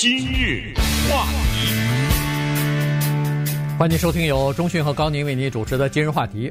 今日话题，欢迎收听由中讯和高宁为您主持的今日话题。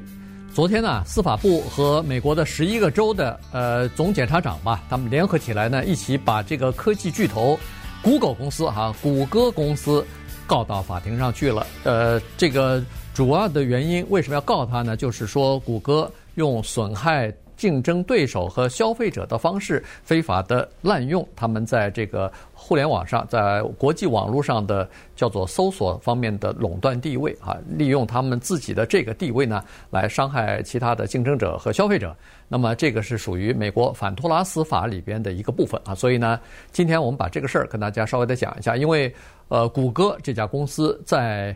昨天呢，司法部和美国的十一个州的呃总检察长吧，他们联合起来呢，一起把这个科技巨头 Google 公司哈，谷歌公司告到法庭上去了。呃，这个主要的原因为什么要告他呢？就是说谷歌用损害。竞争对手和消费者的方式，非法的滥用他们在这个互联网上，在国际网络上的叫做搜索方面的垄断地位啊，利用他们自己的这个地位呢，来伤害其他的竞争者和消费者。那么这个是属于美国反托拉斯法里边的一个部分啊。所以呢，今天我们把这个事儿跟大家稍微的讲一下，因为呃，谷歌这家公司在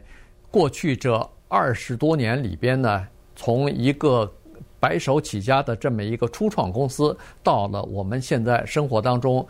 过去这二十多年里边呢，从一个白手起家的这么一个初创公司，到了我们现在生活当中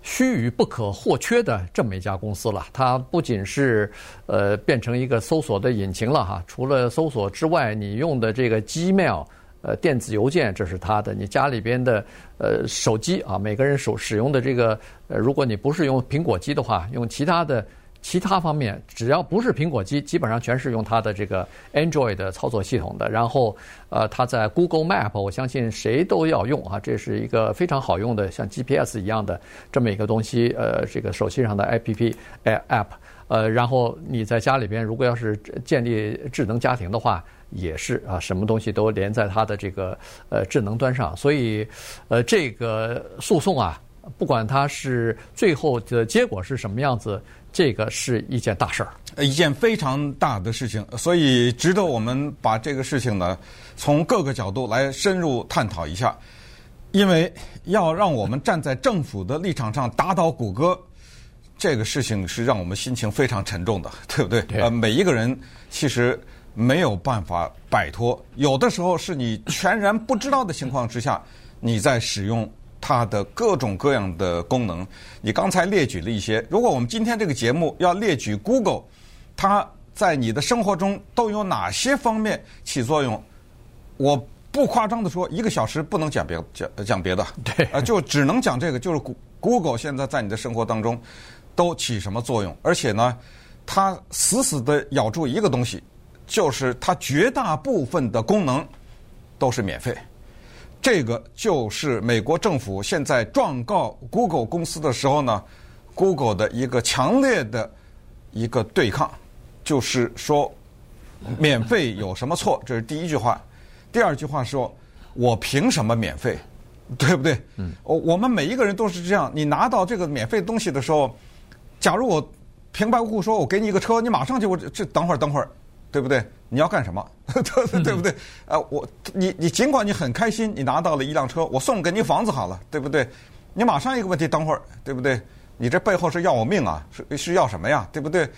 须臾不可或缺的这么一家公司了。它不仅是呃变成一个搜索的引擎了哈，除了搜索之外，你用的这个 Gmail 呃电子邮件，这是它的。你家里边的呃手机啊，每个人手使用的这个呃，如果你不是用苹果机的话，用其他的。其他方面，只要不是苹果机，基本上全是用它的这个 Android 的操作系统的。然后，呃，它在 Google Map，我相信谁都要用啊，这是一个非常好用的，像 GPS 一样的这么一个东西。呃，这个手机上的 APP App，呃，然后你在家里边，如果要是建立智能家庭的话，也是啊，什么东西都连在它的这个呃智能端上。所以，呃，这个诉讼啊，不管它是最后的结果是什么样子。这个是一件大事儿，一件非常大的事情，所以值得我们把这个事情呢，从各个角度来深入探讨一下。因为要让我们站在政府的立场上打倒谷歌，这个事情是让我们心情非常沉重的，对不对？对。呃，每一个人其实没有办法摆脱，有的时候是你全然不知道的情况之下，你在使用。它的各种各样的功能，你刚才列举了一些。如果我们今天这个节目要列举 Google，它在你的生活中都有哪些方面起作用？我不夸张的说，一个小时不能讲别讲讲别的，对，啊，就只能讲这个，就是 Google 现在在你的生活当中都起什么作用？而且呢，它死死的咬住一个东西，就是它绝大部分的功能都是免费。这个就是美国政府现在状告 Google 公司的时候呢，Google 的一个强烈的一个对抗，就是说免费有什么错？这是第一句话。第二句话说，我凭什么免费？对不对？嗯。我我们每一个人都是这样。你拿到这个免费东西的时候，假如我平白无故说我给你一个车，你马上就我这等会儿等会儿。对不对？你要干什么？对不对？呃，我你你尽管你很开心，你拿到了一辆车，我送给你房子好了，对不对？你马上一个问题，等会儿，对不对？你这背后是要我命啊？是是要什么呀？对不对？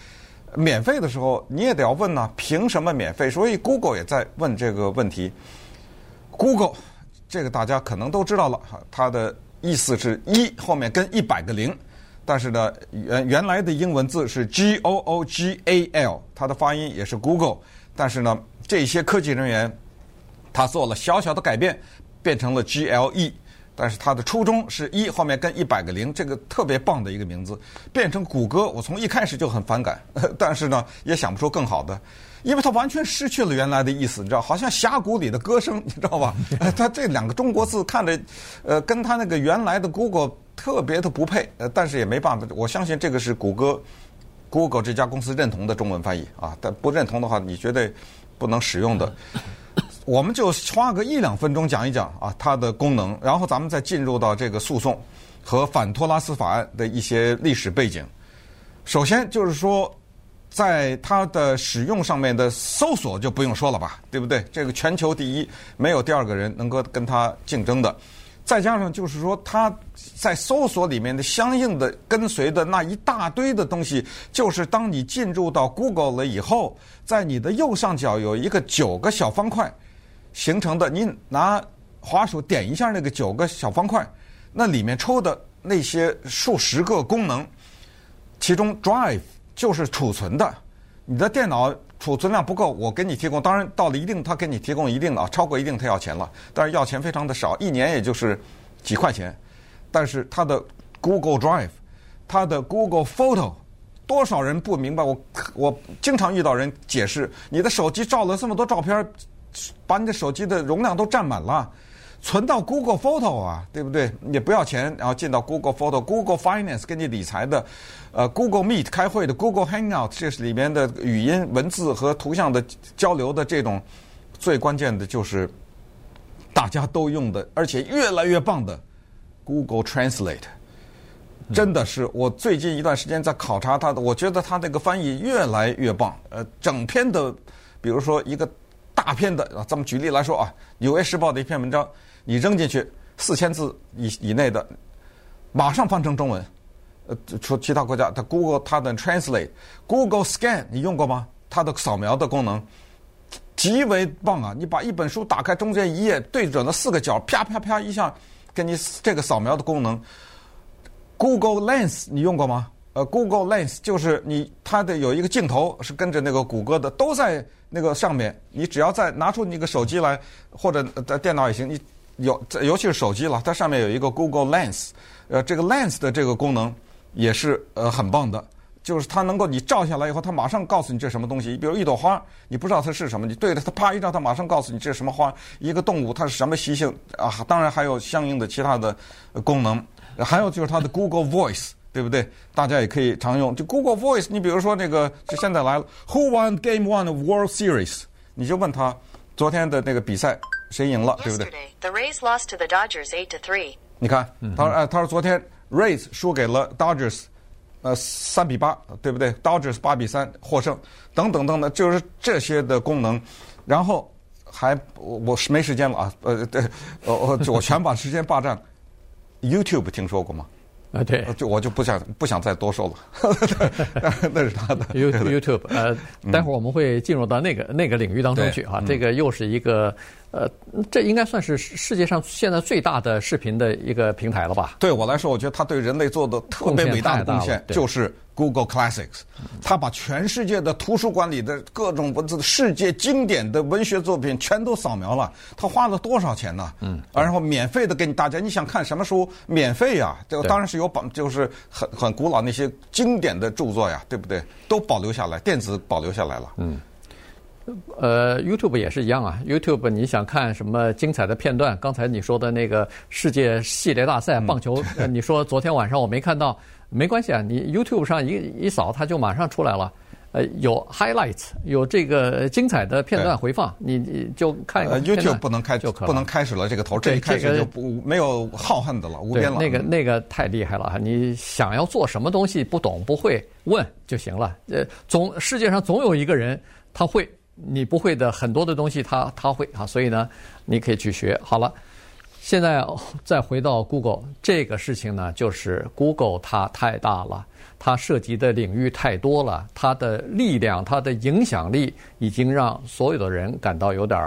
免费的时候你也得要问呢，凭什么免费？所以 Google 也在问这个问题。Google 这个大家可能都知道了，它的意思是一后面跟一百个零。但是呢，原原来的英文字是 G O O G A L，它的发音也是 Google。但是呢，这些科技人员他做了小小的改变，变成了 G L E。但是它的初衷是一后面跟一百个零，这个特别棒的一个名字，变成谷歌。我从一开始就很反感，但是呢，也想不出更好的，因为它完全失去了原来的意思，你知道，好像峡谷里的歌声，你知道吧？它这两个中国字看着，呃，跟它那个原来的 Google。特别的不配，呃，但是也没办法。我相信这个是谷歌、Google 这家公司认同的中文翻译啊。但不认同的话，你绝对不能使用的。我们就花个一两分钟讲一讲啊，它的功能，然后咱们再进入到这个诉讼和反托拉斯法案的一些历史背景。首先就是说，在它的使用上面的搜索就不用说了吧，对不对？这个全球第一，没有第二个人能够跟它竞争的。再加上就是说，它在搜索里面的相应的跟随的那一大堆的东西，就是当你进入到 Google 了以后，在你的右上角有一个九个小方块形成的，你拿滑鼠点一下那个九个小方块，那里面抽的那些数十个功能，其中 Drive 就是储存的，你的电脑。储存量不够，我给你提供。当然，到了一定，他给你提供一定的啊，超过一定他要钱了。但是要钱非常的少，一年也就是几块钱。但是他的 Google Drive，他的 Google Photo，多少人不明白？我我经常遇到人解释，你的手机照了这么多照片，把你的手机的容量都占满了。存到 Google Photo 啊，对不对？也不要钱，然后进到 Google Photo、Google Finance 给你理财的，呃，Google Meet 开会的，Google Hangout 这是里面的语音、文字和图像的交流的这种，最关键的就是大家都用的，而且越来越棒的 Google Translate，真的是我最近一段时间在考察它的，我觉得它这个翻译越来越棒。呃，整篇的，比如说一个大篇的，啊，咱们举例来说啊，《纽约时报》的一篇文章。你扔进去四千字以以内的，马上翻成中文。呃，除其他国家，它 Google 它的 Translate，Google Scan 你用过吗？它的扫描的功能极为棒啊！你把一本书打开，中间一页对准了四个角，啪啪啪一下给你这个扫描的功能。Google Lens 你用过吗？呃，Google Lens 就是你它的有一个镜头是跟着那个谷歌的，都在那个上面。你只要再拿出你个手机来，或者在电脑也行，你。有，尤其是手机了，它上面有一个 Google Lens，呃，这个 Lens 的这个功能也是呃很棒的，就是它能够你照下来以后，它马上告诉你这什么东西。比如一朵花，你不知道它是什么，你对着它啪一照，它马上告诉你这是什么花。一个动物它是什么习性啊？当然还有相应的其他的功能，还有就是它的 Google Voice，对不对？大家也可以常用。就 Google Voice，你比如说那个，就现在来了，Who won Game One World Series？你就问他昨天的那个比赛。谁赢了，对不对？The Rays lost to the Dodgers eight to three。你看，他说，哎，他说昨天 Rays 输给了 Dodgers，呃，三比八，对不对？Dodgers 八比三获胜，等等等等，就是这些的功能。然后还我我是没时间了啊，呃，对，我我我全把时间霸占。YouTube 听说过吗？啊，对，就我就不想不想再多说了，那是他的 YouTube。呃，待会儿我们会进入到那个那个领域当中去啊，这个又是一个。呃，这应该算是世界上现在最大的视频的一个平台了吧？对我来说，我觉得它对人类做的特别伟大的贡献就是 Google Classics。他把全世界的图书馆里的各种文字世界经典的文学作品全都扫描了。他花了多少钱呢？嗯，然后免费的给你大家，你想看什么书，免费呀？这个当然是有保，就是很很古老那些经典的著作呀，对不对？都保留下来，电子保留下来了。嗯。呃，YouTube 也是一样啊。YouTube 你想看什么精彩的片段？刚才你说的那个世界系列大赛棒球，嗯、你说昨天晚上我没看到，没关系啊。你 YouTube 上一一扫，它就马上出来了。呃，有 highlights，有这个精彩的片段回放，你你就看一个。YouTube 不能开就不能开始了，这个头这一开始就不没有浩瀚的了，无边了。那个那个太厉害了，你想要做什么东西不懂不会问就行了。呃，总世界上总有一个人他会。你不会的很多的东西他，他他会啊，所以呢，你可以去学。好了，现在再回到 Google 这个事情呢，就是 Google 它太大了，它涉及的领域太多了，它的力量、它的影响力已经让所有的人感到有点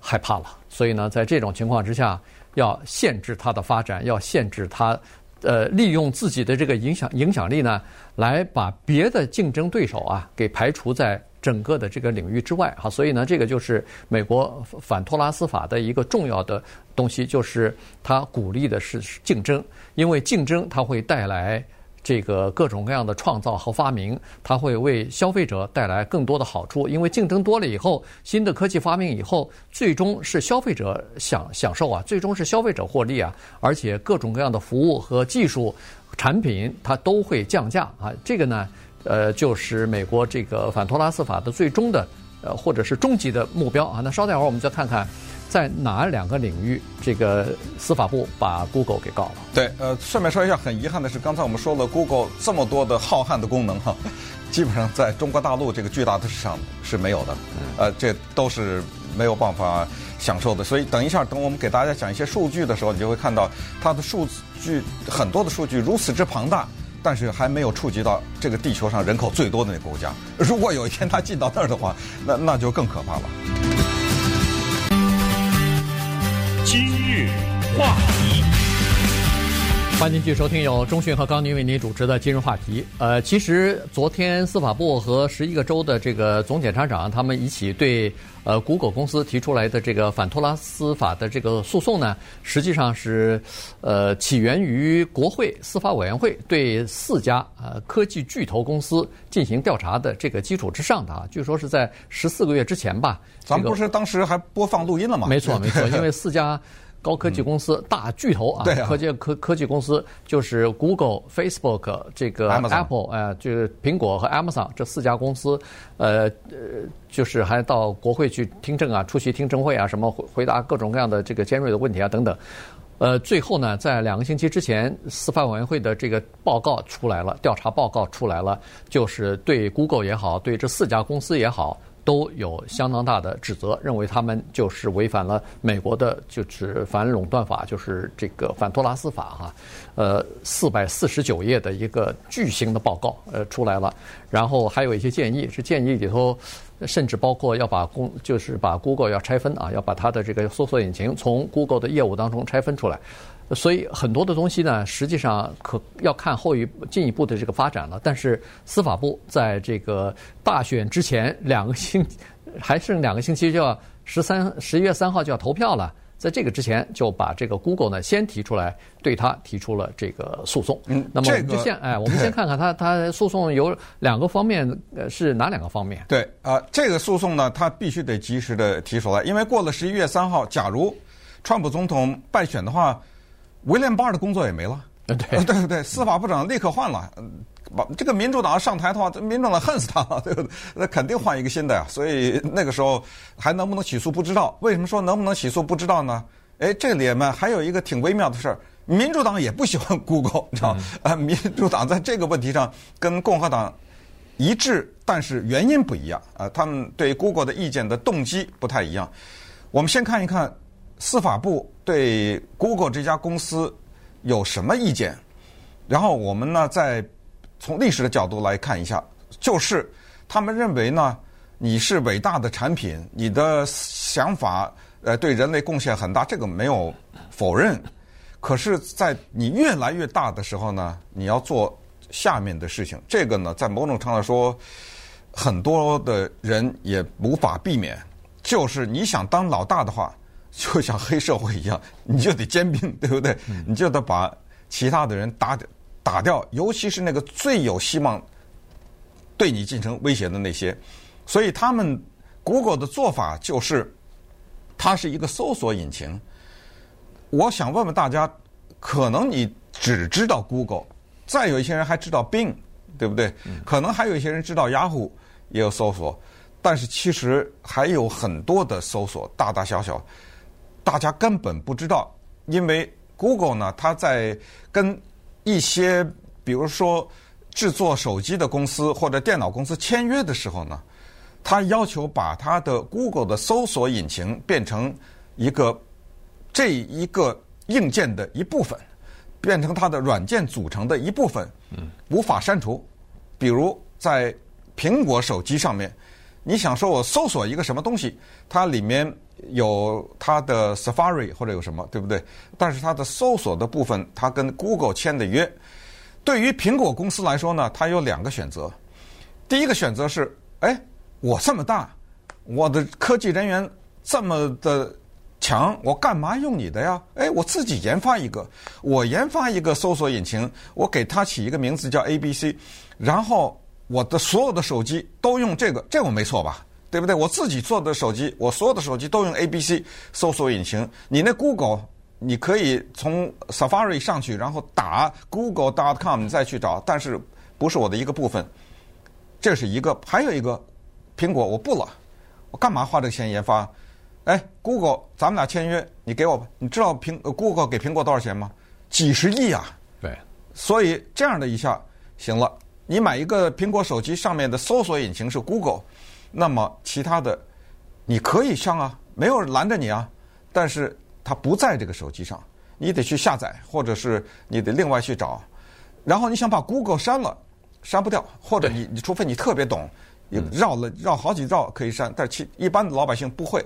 害怕了。所以呢，在这种情况之下，要限制它的发展，要限制它，呃，利用自己的这个影响影响力呢，来把别的竞争对手啊给排除在。整个的这个领域之外，哈，所以呢，这个就是美国反托拉斯法的一个重要的东西，就是它鼓励的是竞争，因为竞争它会带来这个各种各样的创造和发明，它会为消费者带来更多的好处，因为竞争多了以后，新的科技发明以后，最终是消费者享享受啊，最终是消费者获利啊，而且各种各样的服务和技术产品它都会降价啊，这个呢。呃，就是美国这个反托拉斯法的最终的，呃，或者是终极的目标啊。那稍等会儿，我们再看看，在哪两个领域，这个司法部把 Google 给告了。对，呃，顺便说一下，很遗憾的是，刚才我们说了 Google 这么多的浩瀚的功能哈，基本上在中国大陆这个巨大的市场是没有的，呃，这都是没有办法享受的。所以等一下，等我们给大家讲一些数据的时候，你就会看到它的数据很多的数据如此之庞大。但是还没有触及到这个地球上人口最多的那国家。如果有一天他进到那儿的话，那那就更可怕了。今日话题，欢迎继续收听由中讯和高宁为您主持的今日话题。呃，其实昨天司法部和十一个州的这个总检察长他们一起对呃 Google 公司提出来的这个反托拉斯法的这个诉讼呢，实际上是呃起源于国会司法委员会对四家呃科技巨头公司进行调查的这个基础之上的啊。据说是在十四个月之前吧。咱们不是当时还播放录音了吗？没错，没错，因为四家。高科技公司、嗯、大巨头啊，啊科技科科技公司就是 Google、Facebook 这个 Apple 哎、呃，就是苹果和 Amazon 这四家公司，呃呃，就是还到国会去听证啊，出席听证会啊，什么回回答各种各样的这个尖锐的问题啊等等。呃，最后呢，在两个星期之前，司法委员会的这个报告出来了，调查报告出来了，就是对 Google 也好，对这四家公司也好。都有相当大的指责，认为他们就是违反了美国的，就是反垄断法，就是这个反托拉斯法哈，呃，四百四十九页的一个巨型的报告呃出来了，然后还有一些建议，是建议里头甚至包括要把公，就是把 Google 要拆分啊，要把它的这个搜索引擎从 Google 的业务当中拆分出来。所以很多的东西呢，实际上可要看后一进一步的这个发展了。但是司法部在这个大选之前两个星，还剩两个星期就要十三十一月三号就要投票了，在这个之前就把这个 Google 呢先提出来，对他提出了这个诉讼。嗯，那么我们就先、这个、哎，我们先看看他他诉讼有两个方面，呃，是哪两个方面？对啊、呃，这个诉讼呢，他必须得及时的提出来，因为过了十一月三号，假如川普总统败选的话。威廉巴尔的工作也没了，对 对对对，司法部长立刻换了，把这个民主党上台的话，民主党恨死他了，对不对？那肯定换一个新的呀。所以那个时候还能不能起诉不知道。为什么说能不能起诉不知道呢？哎，这里面还有一个挺微妙的事儿，民主党也不喜欢 Google，你知道吗？啊，民主党在这个问题上跟共和党一致，但是原因不一样啊。他们对 Google 的意见的动机不太一样。我们先看一看。司法部对 Google 这家公司有什么意见？然后我们呢，再从历史的角度来看一下，就是他们认为呢，你是伟大的产品，你的想法呃对人类贡献很大，这个没有否认。可是，在你越来越大的时候呢，你要做下面的事情。这个呢，在某种程度上说，很多的人也无法避免，就是你想当老大的话。就像黑社会一样，你就得兼并，对不对？你就得把其他的人打掉，打掉，尤其是那个最有希望对你进行威胁的那些。所以他们 Google 的做法就是，它是一个搜索引擎。我想问问大家，可能你只知道 Google，再有一些人还知道 Bing，对不对？可能还有一些人知道 Yahoo 也有搜索，但是其实还有很多的搜索，大大小小。大家根本不知道，因为 Google 呢，它在跟一些比如说制作手机的公司或者电脑公司签约的时候呢，它要求把它的 Google 的搜索引擎变成一个这一个硬件的一部分，变成它的软件组成的一部分，无法删除。比如在苹果手机上面，你想说我搜索一个什么东西，它里面。有它的 Safari 或者有什么，对不对？但是它的搜索的部分，它跟 Google 签的约，对于苹果公司来说呢，它有两个选择。第一个选择是，哎，我这么大，我的科技人员这么的强，我干嘛用你的呀？哎，我自己研发一个，我研发一个搜索引擎，我给它起一个名字叫 ABC，然后我的所有的手机都用这个，这我没错吧？对不对？我自己做的手机，我所有的手机都用 ABC 搜索引擎。你那 Google，你可以从 Safari 上去，然后打 Google.com，你再去找，但是不是我的一个部分。这是一个，还有一个，苹果我不了，我干嘛花这个钱研发？哎，Google，咱们俩签约，你给我吧。你知道苹 Google 给苹果多少钱吗？几十亿啊！对，所以这样的一下行了。你买一个苹果手机，上面的搜索引擎是 Google。那么其他的，你可以上啊，没有人拦着你啊，但是它不在这个手机上，你得去下载，或者是你得另外去找。然后你想把 Google 删了，删不掉，或者你你除非你特别懂，你绕了绕好几绕可以删，但其一般的老百姓不会。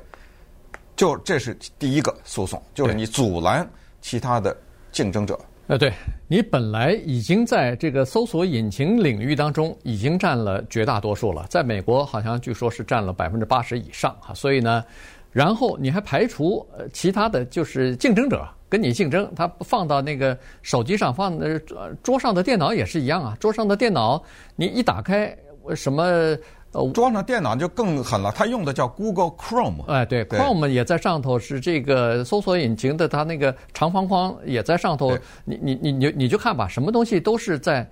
就这是第一个诉讼，就是你阻拦其他的竞争者呃，对，你本来已经在这个搜索引擎领域当中已经占了绝大多数了，在美国好像据说是占了百分之八十以上哈，所以呢，然后你还排除呃其他的就是竞争者跟你竞争，他放到那个手机上放呃桌上的电脑也是一样啊，桌上的电脑你一打开什么。呃，装上电脑就更狠了，它用的叫 Google Chrome。哎，对，对，Chrome 也在上头，是这个搜索引擎的，它那个长方框也在上头。你你你你你就看吧，什么东西都是在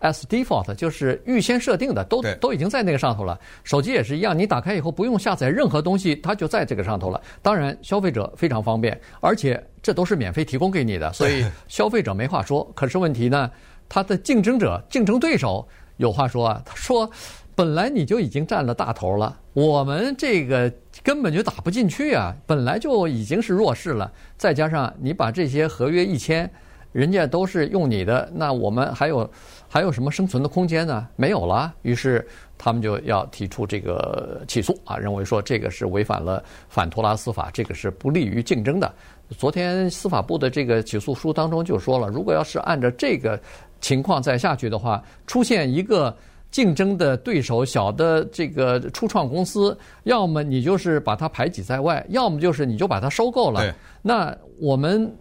as default，就是预先设定的，都都已经在那个上头了。手机也是一样，你打开以后不用下载任何东西，它就在这个上头了。当然，消费者非常方便，而且这都是免费提供给你的，所以消费者没话说。可是问题呢，它的竞争者、竞争对手有话说啊，他说。本来你就已经占了大头了，我们这个根本就打不进去啊！本来就已经是弱势了，再加上你把这些合约一签，人家都是用你的，那我们还有还有什么生存的空间呢？没有了。于是他们就要提出这个起诉啊，认为说这个是违反了反托拉斯法，这个是不利于竞争的。昨天司法部的这个起诉书当中就说了，如果要是按照这个情况再下去的话，出现一个。竞争的对手，小的这个初创公司，要么你就是把它排挤在外，要么就是你就把它收购了。对。那我们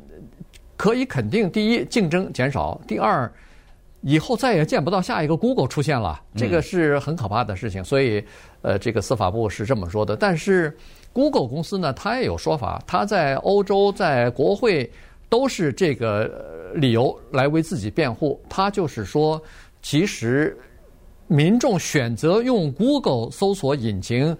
可以肯定，第一，竞争减少；第二，以后再也见不到下一个 Google 出现了，这个是很可怕的事情。嗯。所以，呃，这个司法部是这么说的。但是，Google 公司呢，它也有说法，它在欧洲、在国会都是这个理由来为自己辩护。它就是说，其实。民众选择用 Google 搜索引擎，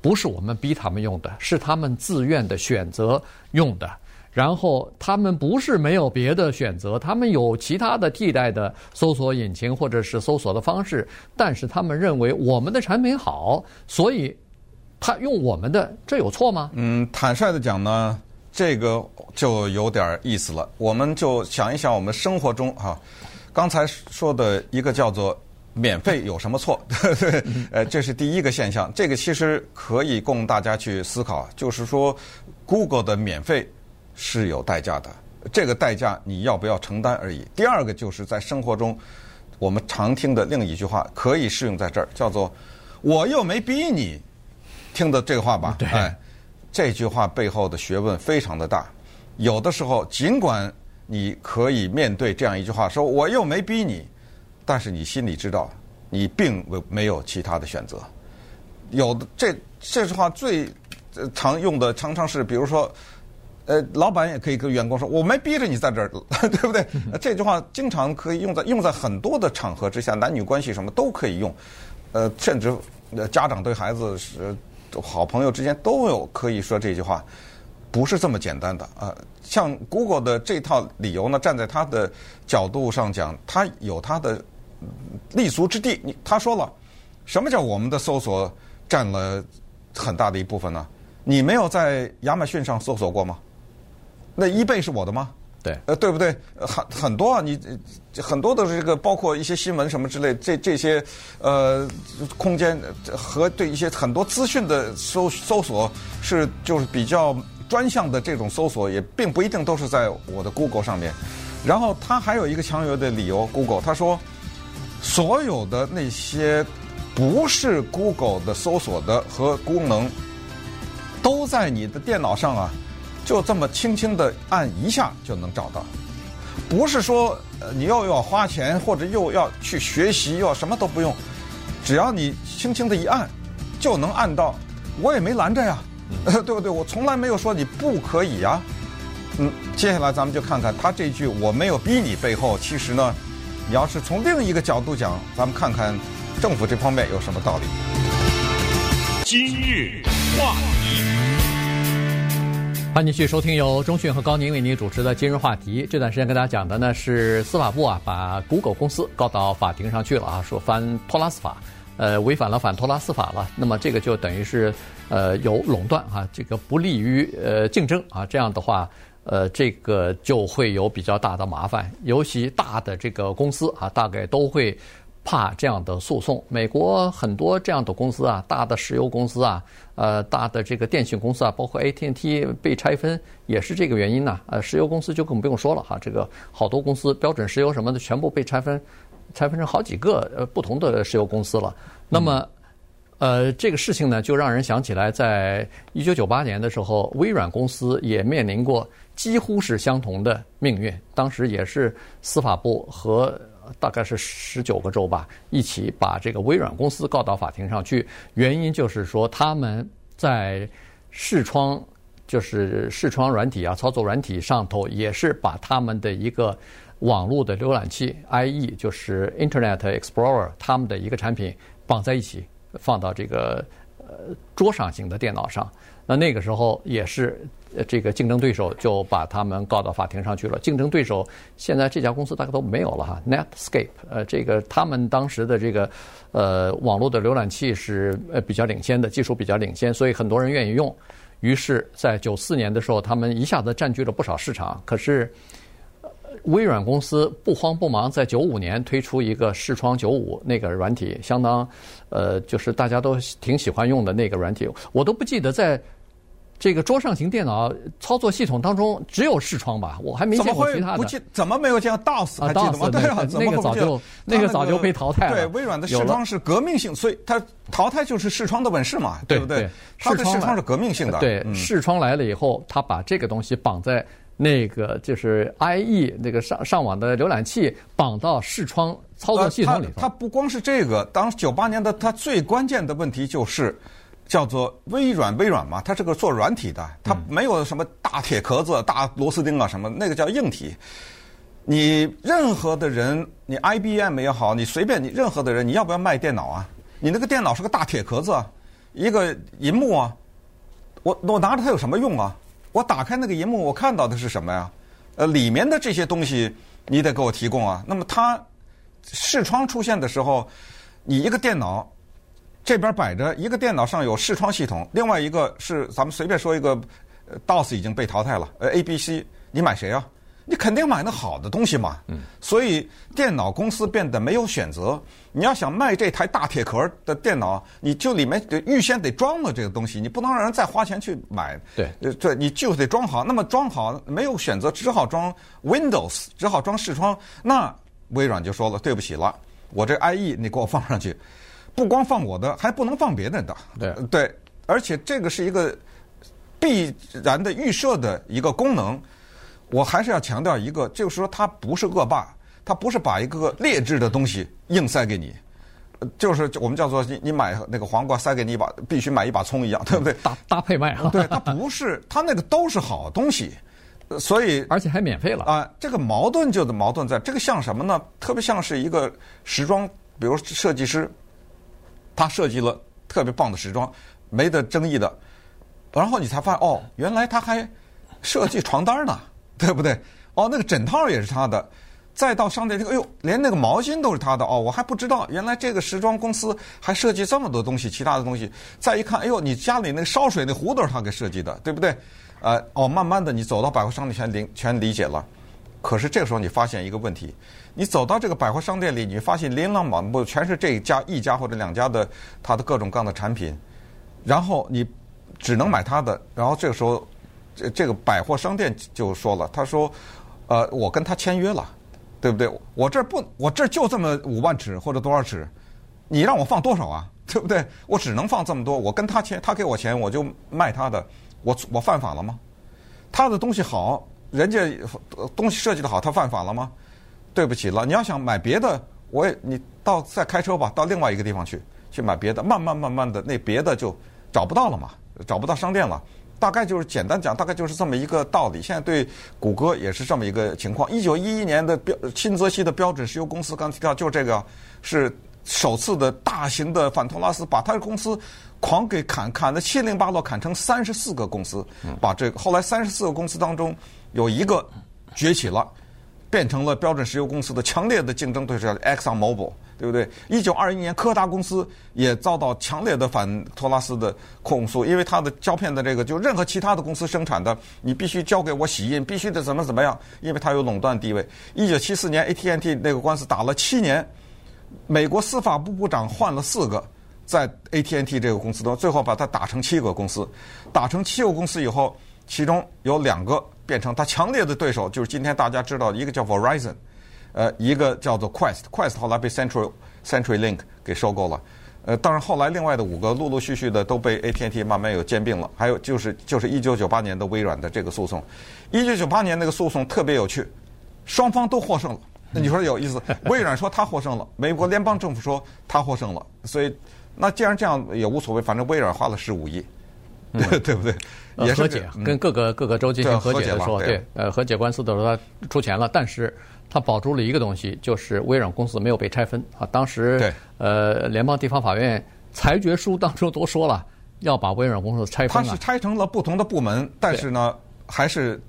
不是我们逼他们用的，是他们自愿的选择用的。然后他们不是没有别的选择，他们有其他的替代的搜索引擎或者是搜索的方式，但是他们认为我们的产品好，所以他用我们的，这有错吗？嗯，坦率的讲呢，这个就有点意思了。我们就想一想，我们生活中哈，刚才说的一个叫做。免费有什么错？呃，这是第一个现象。这个其实可以供大家去思考，就是说，Google 的免费是有代价的，这个代价你要不要承担而已。第二个就是在生活中，我们常听的另一句话可以适用在这儿，叫做“我又没逼你”，听的这个话吧？对。哎，这句话背后的学问非常的大。有的时候，尽管你可以面对这样一句话，说“我又没逼你”。但是你心里知道，你并没没有其他的选择。有的这这句话最常用的，常常是比如说，呃，老板也可以跟员工说：“我没逼着你在这儿，对不对？”这句话经常可以用在用在很多的场合之下，男女关系什么都可以用。呃，甚至家长对孩子是好朋友之间都有可以说这句话，不是这么简单的啊。像 Google 的这套理由呢，站在他的角度上讲，他有他的。立足之地，你他说了，什么叫我们的搜索占了很大的一部分呢？你没有在亚马逊上搜索过吗？那 eBay 是我的吗？对，呃，对不对？很很多啊，你很多的这个包括一些新闻什么之类，这这些呃空间和对一些很多资讯的搜搜索是就是比较专项的这种搜索，也并不一定都是在我的 Google 上面。然后他还有一个强有的理由，Google 他说。所有的那些不是 Google 的搜索的和功能，都在你的电脑上啊，就这么轻轻的按一下就能找到。不是说你又要花钱或者又要去学习，又要什么都不用，只要你轻轻的一按，就能按到。我也没拦着呀，对不对？我从来没有说你不可以呀。嗯，接下来咱们就看看他这句“我没有逼你”背后，其实呢。你要是从另一个角度讲，咱们看看政府这方面有什么道理。今日话题，欢迎继续收听由中讯和高宁为您主持的《今日话题》。这段时间跟大家讲的呢是司法部啊，把 Google 公司告到法庭上去了啊，说反托拉斯法，呃，违反了反托拉斯法了。那么这个就等于是呃有垄断啊，这个不利于呃竞争啊，这样的话。呃，这个就会有比较大的麻烦，尤其大的这个公司啊，大概都会怕这样的诉讼。美国很多这样的公司啊，大的石油公司啊，呃，大的这个电信公司啊，包括 AT&T 被拆分，也是这个原因呐。呃，石油公司就更不用说了哈，这个好多公司，标准石油什么的，全部被拆分，拆分成好几个呃不同的石油公司了。那么，呃，这个事情呢，就让人想起来，在一九九八年的时候，微软公司也面临过几乎是相同的命运，当时也是司法部和。大概是十九个州吧，一起把这个微软公司告到法庭上去。原因就是说，他们在视窗，就是视窗软体啊，操作软体上头，也是把他们的一个网络的浏览器 IE，就是 Internet Explorer，他们的一个产品绑在一起，放到这个呃桌上型的电脑上。那那个时候也是。这个竞争对手就把他们告到法庭上去了。竞争对手现在这家公司大概都没有了哈，Netscape。呃，这个他们当时的这个呃网络的浏览器是呃比较领先的，技术比较领先，所以很多人愿意用。于是，在九四年的时候，他们一下子占据了不少市场。可是，微软公司不慌不忙，在九五年推出一个视窗九五那个软体，相当呃，就是大家都挺喜欢用的那个软体。我都不记得在。这个桌上型电脑操作系统当中只有视窗吧？我还没见过其他的。怎么会不记？怎么没有见 DOS？还记得吗？对啊，那个早就那个早就被淘汰了。对，微软的视窗是革命性，所以它淘汰就是视窗的本事嘛，对不对？它的视窗是革命性的。对，视窗来了以后，它把这个东西绑在那个就是 IE 那个上上网的浏览器绑到视窗操作系统里头。它不光是这个，当九八年的它最关键的问题就是。叫做微软，微软嘛，它是个做软体的，它没有什么大铁壳子、大螺丝钉啊什么，那个叫硬体。你任何的人，你 IBM 也好，你随便你任何的人，你要不要卖电脑啊？你那个电脑是个大铁壳子，一个银幕啊，我我拿着它有什么用啊？我打开那个荧幕，我看到的是什么呀？呃，里面的这些东西你得给我提供啊。那么它视窗出现的时候，你一个电脑。这边摆着一个电脑上有视窗系统，另外一个是咱们随便说一个，DOS 已经被淘汰了，呃，ABC，你买谁啊？你肯定买那好的东西嘛。嗯。所以电脑公司变得没有选择。你要想卖这台大铁壳的电脑，你就里面得预先得装了这个东西，你不能让人再花钱去买。对。对，你就得装好。那么装好没有选择，只好装 Windows，只好装视窗。那微软就说了，对不起了，我这 IE 你给我放上去。不光放我的，还不能放别人的。对对，而且这个是一个必然的预设的一个功能。我还是要强调一个，就是说它不是恶霸，它不是把一个劣质的东西硬塞给你，就是我们叫做你你买那个黄瓜塞给你一把，必须买一把葱一样，对不对？搭搭配卖啊。对，它不是，它那个都是好东西，所以而且还免费了啊。这个矛盾就的矛盾在这个像什么呢？特别像是一个时装，比如设计师。他设计了特别棒的时装，没得争议的，然后你才发现哦，原来他还设计床单呢，对不对？哦，那个枕套也是他的，再到商店这个，哎呦，连那个毛巾都是他的哦，我还不知道，原来这个时装公司还设计这么多东西，其他的东西。再一看，哎呦，你家里那个烧水那壶都是他给设计的，对不对？呃，哦，慢慢的你走到百货商店全理全理解了。可是这个时候你发现一个问题。你走到这个百货商店里，你发现琳琅满目，全是这一家一家或者两家的他的各种各样的产品，然后你只能买他的。然后这个时候，这这个百货商店就说了，他说：“呃，我跟他签约了，对不对？我这不，我这就这么五万尺或者多少尺，你让我放多少啊？对不对？我只能放这么多。我跟他签，他给我钱，我就卖他的。我我犯法了吗？他的东西好，人家东西设计的好，他犯法了吗？”对不起了，你要想买别的，我也你到再开车吧，到另外一个地方去去买别的，慢慢慢慢的那别的就找不到了嘛，找不到商店了。大概就是简单讲，大概就是这么一个道理。现在对谷歌也是这么一个情况。一九一一年的标新泽西的标准石油公司刚提到，就这个是首次的大型的反托拉斯，把他的公司狂给砍砍的七零八落，砍成三十四个公司，把这个后来三十四个公司当中有一个崛起了。变成了标准石油公司的强烈的竞争对手，Exxon Mobil，对不对？一九二一年，柯达公司也遭到强烈的反托拉斯的控诉，因为它的胶片的这个，就任何其他的公司生产的，你必须交给我洗印，必须得怎么怎么样，因为它有垄断地位。一九七四年，AT&T 那个官司打了七年，美国司法部部长换了四个，在 AT&T 这个公司中，最后把它打成七个公司，打成七个公司以后，其中有两个变成他强烈的对手，就是今天大家知道的一个叫 Verizon，呃，一个叫做 Quest，Quest 后来被 Central CenturyLink 给收购了。呃，当然，后来另外的五个陆陆续续的都被 AT&T 慢慢有兼并了。还有就是就是一九九八年的微软的这个诉讼，一九九八年那个诉讼特别有趣，双方都获胜了。那你说有意思？微软说他获胜了，美国联邦政府说他获胜了。所以那既然这样也无所谓，反正微软花了十五亿，对对不对？也和解，跟各个各个州进行和解的时候，对，呃，和解官司的时候他出钱了，但是。他保住了一个东西，就是微软公司没有被拆分啊。当时，对呃，联邦地方法院裁决书当中都说了，要把微软公司拆分了。它是拆成了不同的部门，但是呢，还是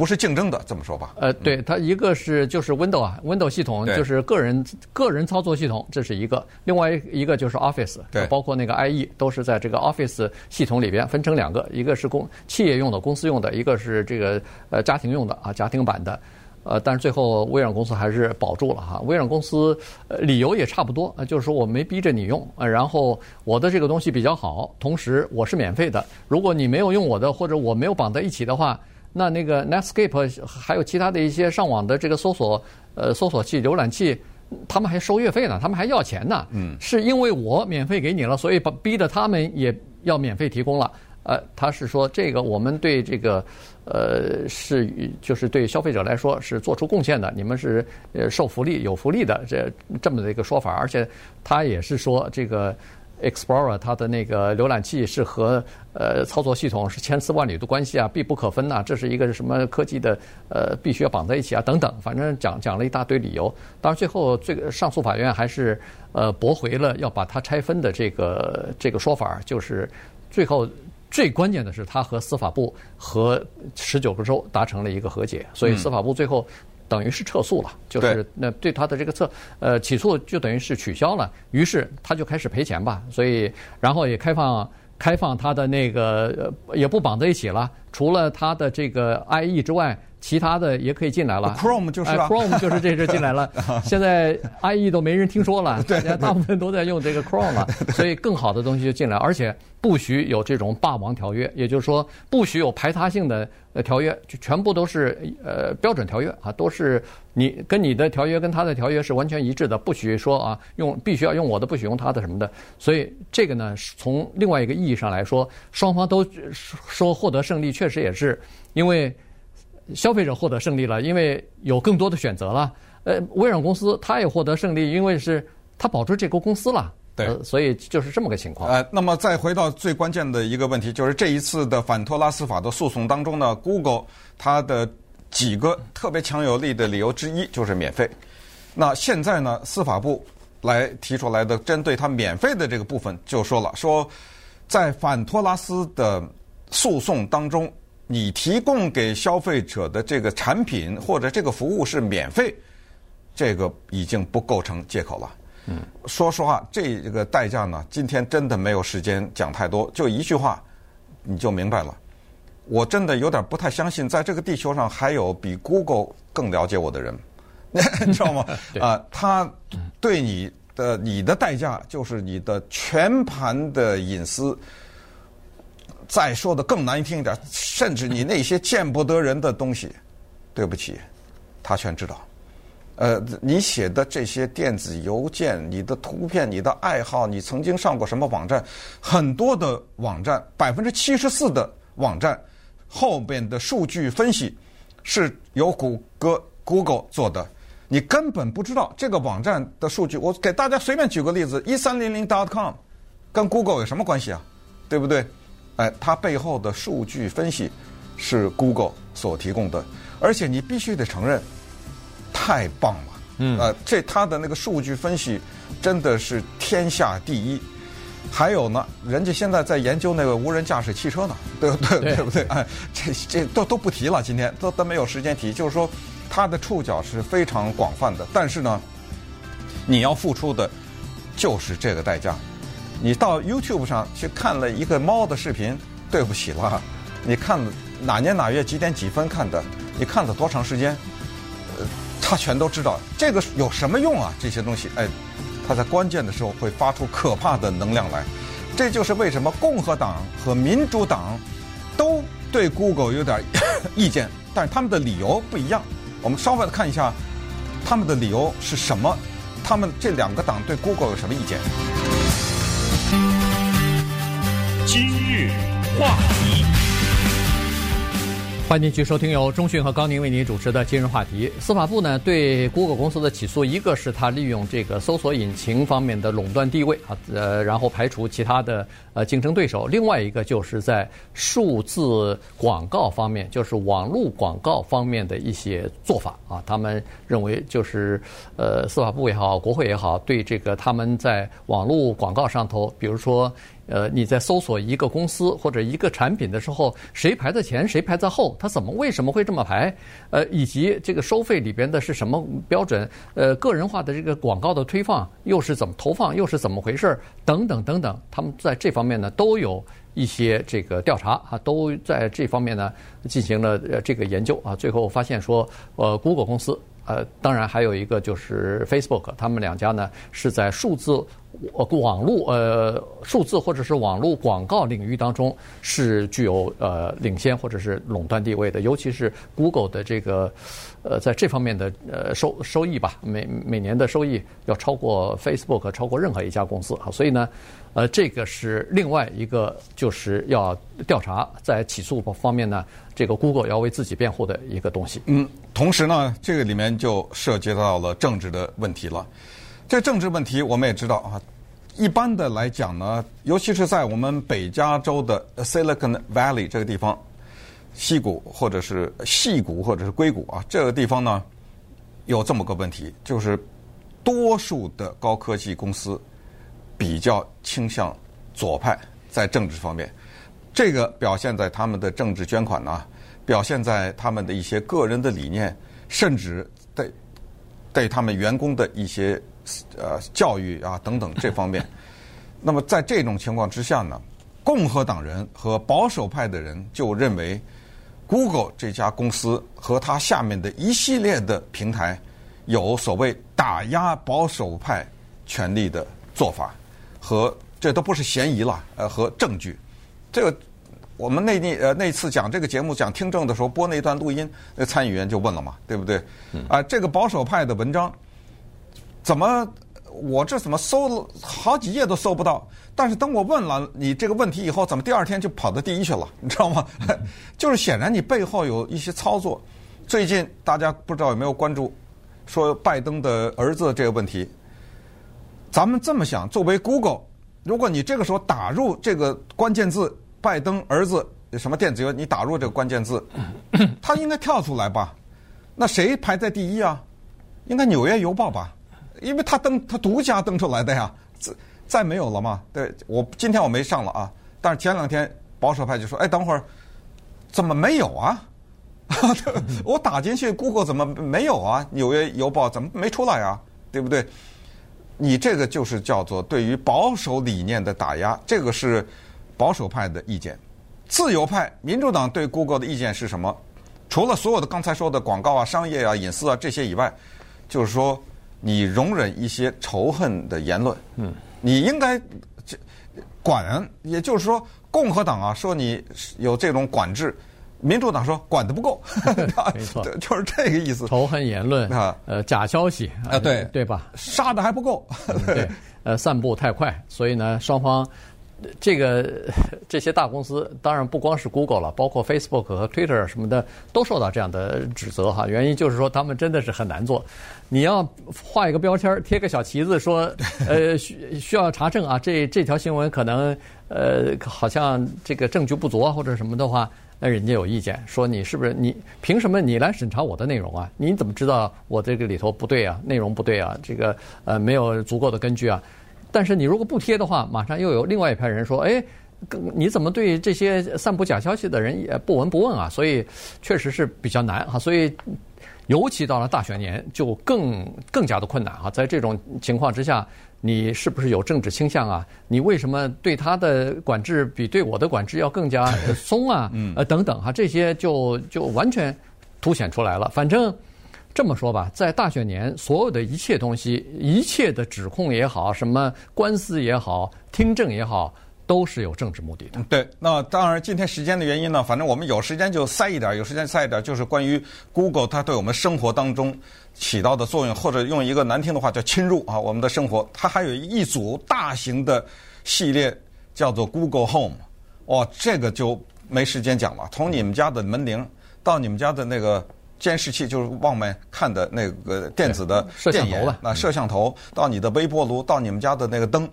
不是竞争的，这么说吧？呃，对，它一个是就是 Windows 啊，Windows 系统就是个人个人操作系统，这是一个；另外一个就是 Office，对，包括那个 IE 都是在这个 Office 系统里边分成两个，一个是公企业用的、公司用的，一个是这个呃家庭用的啊，家庭版的。呃，但是最后微软公司还是保住了哈。微软公司呃理由也差不多，呃，就是说我没逼着你用，呃，然后我的这个东西比较好，同时我是免费的。如果你没有用我的，或者我没有绑在一起的话，那那个 Netscape 还有其他的一些上网的这个搜索呃搜索器、浏览器，他们还收月费呢，他们还要钱呢。嗯，是因为我免费给你了，所以把逼得他们也要免费提供了。呃，他是说这个我们对这个，呃，是就是对消费者来说是做出贡献的，你们是呃受福利有福利的这这么的一个说法，而且他也是说这个 Explorer 它的那个浏览器是和呃操作系统是千丝万缕的关系啊，必不可分呐、啊，这是一个什么科技的呃必须要绑在一起啊等等，反正讲讲了一大堆理由，当然最后这个上诉法院还是呃驳回了要把它拆分的这个这个说法，就是最后。最关键的是，他和司法部和十九个州达成了一个和解，所以司法部最后等于是撤诉了，就是那对他的这个撤呃起诉就等于是取消了，于是他就开始赔钱吧，所以然后也开放开放他的那个也不绑在一起了，除了他的这个 IE 之外。其他的也可以进来了，Chrome 就是、啊哎、Chrome 就是这支进来了。现在 IE 都没人听说了，大家大部分都在用这个 Chrome 了，所以更好的东西就进来，而且不许有这种霸王条约，也就是说不许有排他性的呃条约，就全部都是呃标准条约啊，都是你跟你的条约跟他的条约是完全一致的，不许说啊用必须要用我的，不许用他的什么的。所以这个呢，从另外一个意义上来说，双方都说获得胜利，确实也是因为。消费者获得胜利了，因为有更多的选择了。呃，微软公司它也获得胜利，因为是它保住这个公司了。对、呃，所以就是这么个情况。呃，那么再回到最关键的一个问题，就是这一次的反托拉斯法的诉讼当中呢，Google 它的几个特别强有力的理由之一就是免费。那现在呢，司法部来提出来的针对它免费的这个部分，就说了，说在反托拉斯的诉讼当中。你提供给消费者的这个产品或者这个服务是免费，这个已经不构成借口了。嗯，说实话，这个代价呢，今天真的没有时间讲太多，就一句话，你就明白了。我真的有点不太相信，在这个地球上还有比 Google 更了解我的人，你知道吗？啊，他对你的你的代价就是你的全盘的隐私。再说的更难听一点，甚至你那些见不得人的东西，对不起，他全知道。呃，你写的这些电子邮件、你的图片、你的爱好、你曾经上过什么网站，很多的网站，百分之七十四的网站后边的数据分析是由谷歌 Google 做的，你根本不知道这个网站的数据。我给大家随便举个例子，一三零零 .com 跟 Google 有什么关系啊？对不对？哎，它背后的数据分析是 Google 所提供的，而且你必须得承认，太棒了。嗯，呃，这它的那个数据分析真的是天下第一。还有呢，人家现在在研究那个无人驾驶汽车呢，对不对？对，对不对？哎，这这都都不提了，今天都都没有时间提。就是说，它的触角是非常广泛的，但是呢，你要付出的就是这个代价。你到 YouTube 上去看了一个猫的视频，对不起了，你看哪年哪月几点几分看的？你看了多长时间？呃，他全都知道。这个有什么用啊？这些东西，哎，他在关键的时候会发出可怕的能量来。这就是为什么共和党和民主党都对 Google 有点 意见，但是他们的理由不一样。我们稍微的看一下他们的理由是什么，他们这两个党对 Google 有什么意见？今日话题。欢迎继续收听由中讯和高宁为您主持的今日话题。司法部呢对 Google 公司的起诉，一个是他利用这个搜索引擎方面的垄断地位啊，呃，然后排除其他的呃竞争对手；另外一个就是在数字广告方面，就是网络广告方面的一些做法啊。他们认为就是呃司法部也好，国会也好，对这个他们在网络广告上头，比如说。呃，你在搜索一个公司或者一个产品的时候，谁排在前，谁排在后？他怎么为什么会这么排？呃，以及这个收费里边的是什么标准？呃，个人化的这个广告的推放又是怎么投放，又是怎么回事？等等等等，他们在这方面呢都有一些这个调查啊，都在这方面呢进行了呃这个研究啊，最后发现说，呃，Google 公司，呃，当然还有一个就是 Facebook，他们两家呢是在数字。呃，网络呃，数字或者是网络广告领域当中是具有呃领先或者是垄断地位的，尤其是 Google 的这个呃在这方面的呃收收益吧，每每年的收益要超过 Facebook，超过任何一家公司啊，所以呢，呃，这个是另外一个就是要调查在起诉方面呢，这个 Google 要为自己辩护的一个东西。嗯，同时呢，这个里面就涉及到了政治的问题了。这政治问题我们也知道啊，一般的来讲呢，尤其是在我们北加州的 Silicon Valley 这个地方，矽谷或者是细谷或者是硅谷啊，这个地方呢，有这么个问题，就是多数的高科技公司比较倾向左派，在政治方面，这个表现在他们的政治捐款呢，表现在他们的一些个人的理念，甚至对对他们员工的一些。呃，教育啊等等这方面，那么在这种情况之下呢，共和党人和保守派的人就认为，Google 这家公司和它下面的一系列的平台有所谓打压保守派权力的做法，和这都不是嫌疑了，呃，和证据。这个我们那那呃那次讲这个节目讲听证的时候播那段录音，那参议员就问了嘛，对不对？啊，这个保守派的文章。怎么我这怎么搜了好几页都搜不到？但是等我问了你这个问题以后，怎么第二天就跑到第一去了？你知道吗？就是显然你背后有一些操作。最近大家不知道有没有关注，说拜登的儿子这个问题。咱们这么想，作为 Google，如果你这个时候打入这个关键字“拜登儿子”什么电子邮，你打入这个关键字，它应该跳出来吧？那谁排在第一啊？应该《纽约邮报》吧？因为他登他独家登出来的呀，再再没有了嘛。对，我今天我没上了啊，但是前两天保守派就说：“哎，等会儿怎么没有啊？我打进去 Google 怎么没有啊？纽约邮报怎么没出来啊？对不对？你这个就是叫做对于保守理念的打压，这个是保守派的意见。自由派民主党对 Google 的意见是什么？除了所有的刚才说的广告啊、商业啊、隐私啊这些以外，就是说。你容忍一些仇恨的言论，嗯，你应该管，也就是说，共和党啊说你有这种管制，民主党说管的不够，没错，就是这个意思。仇恨言论啊，呃，假消息啊，对对吧？杀的还不够，对，呃，散布太快，所以呢，双方。这个 这些大公司当然不光是 Google 了，包括 Facebook 和 Twitter 什么的都受到这样的指责哈。原因就是说他们真的是很难做。你要画一个标签，贴个小旗子，说 呃需需要查证啊，这这条新闻可能呃好像这个证据不足啊或者什么的话，那人家有意见，说你是不是你凭什么你来审查我的内容啊？你怎么知道我这个里头不对啊？内容不对啊？这个呃没有足够的根据啊？但是你如果不贴的话，马上又有另外一派人说：“哎，你怎么对这些散布假消息的人也不闻不问啊？”所以确实是比较难哈。所以尤其到了大选年，就更更加的困难哈。在这种情况之下，你是不是有政治倾向啊？你为什么对他的管制比对我的管制要更加松啊？呃，等等哈，这些就就完全凸显出来了。反正这么说吧，在大选年，所有的一切东西，一切的指控也好，什么官司也好，听证也好，都是有政治目的的。对，那当然，今天时间的原因呢，反正我们有时间就塞一点，有时间塞一点，就是关于 Google 它对我们生活当中起到的作用，或者用一个难听的话叫侵入啊，我们的生活。它还有一组大型的系列，叫做 Google Home。哦，这个就没时间讲了。从你们家的门铃到你们家的那个监视器，就是往外看的那个电子的电眼，那摄像头，到你的微波炉，到你们家的那个灯。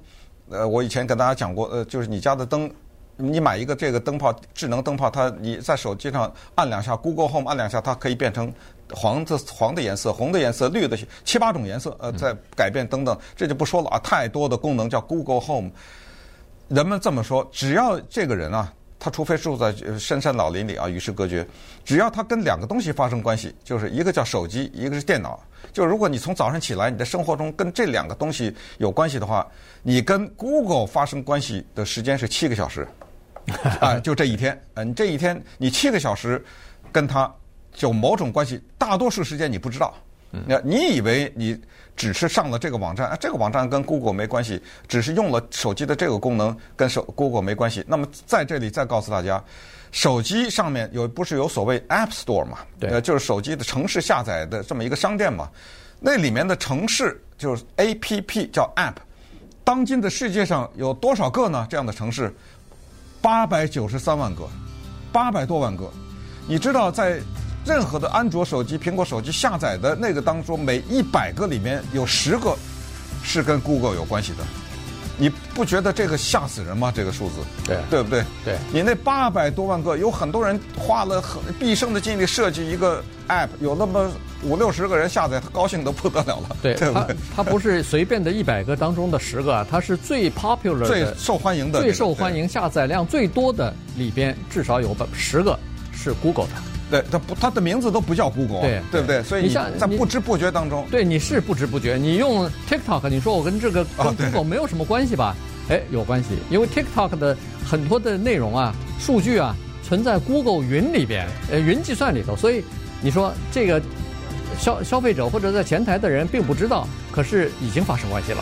呃，我以前跟大家讲过，呃，就是你家的灯，你买一个这个灯泡，智能灯泡，它你在手机上按两下，Google Home 按两下，它可以变成黄的黄的颜色、红的颜色、绿的七八种颜色，呃，再改变等等，这就不说了啊，太多的功能叫 Google Home。人们这么说，只要这个人啊，他除非住在深山老林里啊，与世隔绝，只要他跟两个东西发生关系，就是一个叫手机，一个是电脑。就如果你从早上起来，你的生活中跟这两个东西有关系的话，你跟 Google 发生关系的时间是七个小时，啊，就这一天，嗯，这一天你七个小时跟他就某种关系，大多数时间你不知道，那你以为你只是上了这个网站，啊，这个网站跟 Google 没关系，只是用了手机的这个功能跟手 Google 没关系。那么在这里再告诉大家。手机上面有不是有所谓 App Store 嘛？对，呃，就是手机的城市下载的这么一个商店嘛。那里面的城市就是 APP 叫 App。当今的世界上有多少个呢？这样的城市，八百九十三万个，八百多万个。你知道，在任何的安卓手机、苹果手机下载的那个当中，每一百个里面有十个是跟 Google 有关系的。你不觉得这个吓死人吗？这个数字，对对不对？对，你那八百多万个，有很多人花了很毕生的精力设计一个 app，有那么五六十个人下载，他高兴得不得了了。对，对不对？他他不是随便的一百个当中的十个，他是最 popular 的、最受欢迎的、最受欢迎、下载量最多的里边，至少有十个是 Google 的。对，它不，它的名字都不叫 Google，对，对不对？所以你在不知不觉当中，对，你是不知不觉。你用 TikTok，你说我跟这个跟 Google 没有什么关系吧？哎，有关系，因为 TikTok 的很多的内容啊、数据啊，存在 Google 云里边，呃，云计算里头。所以你说这个消消费者或者在前台的人并不知道，可是已经发生关系了。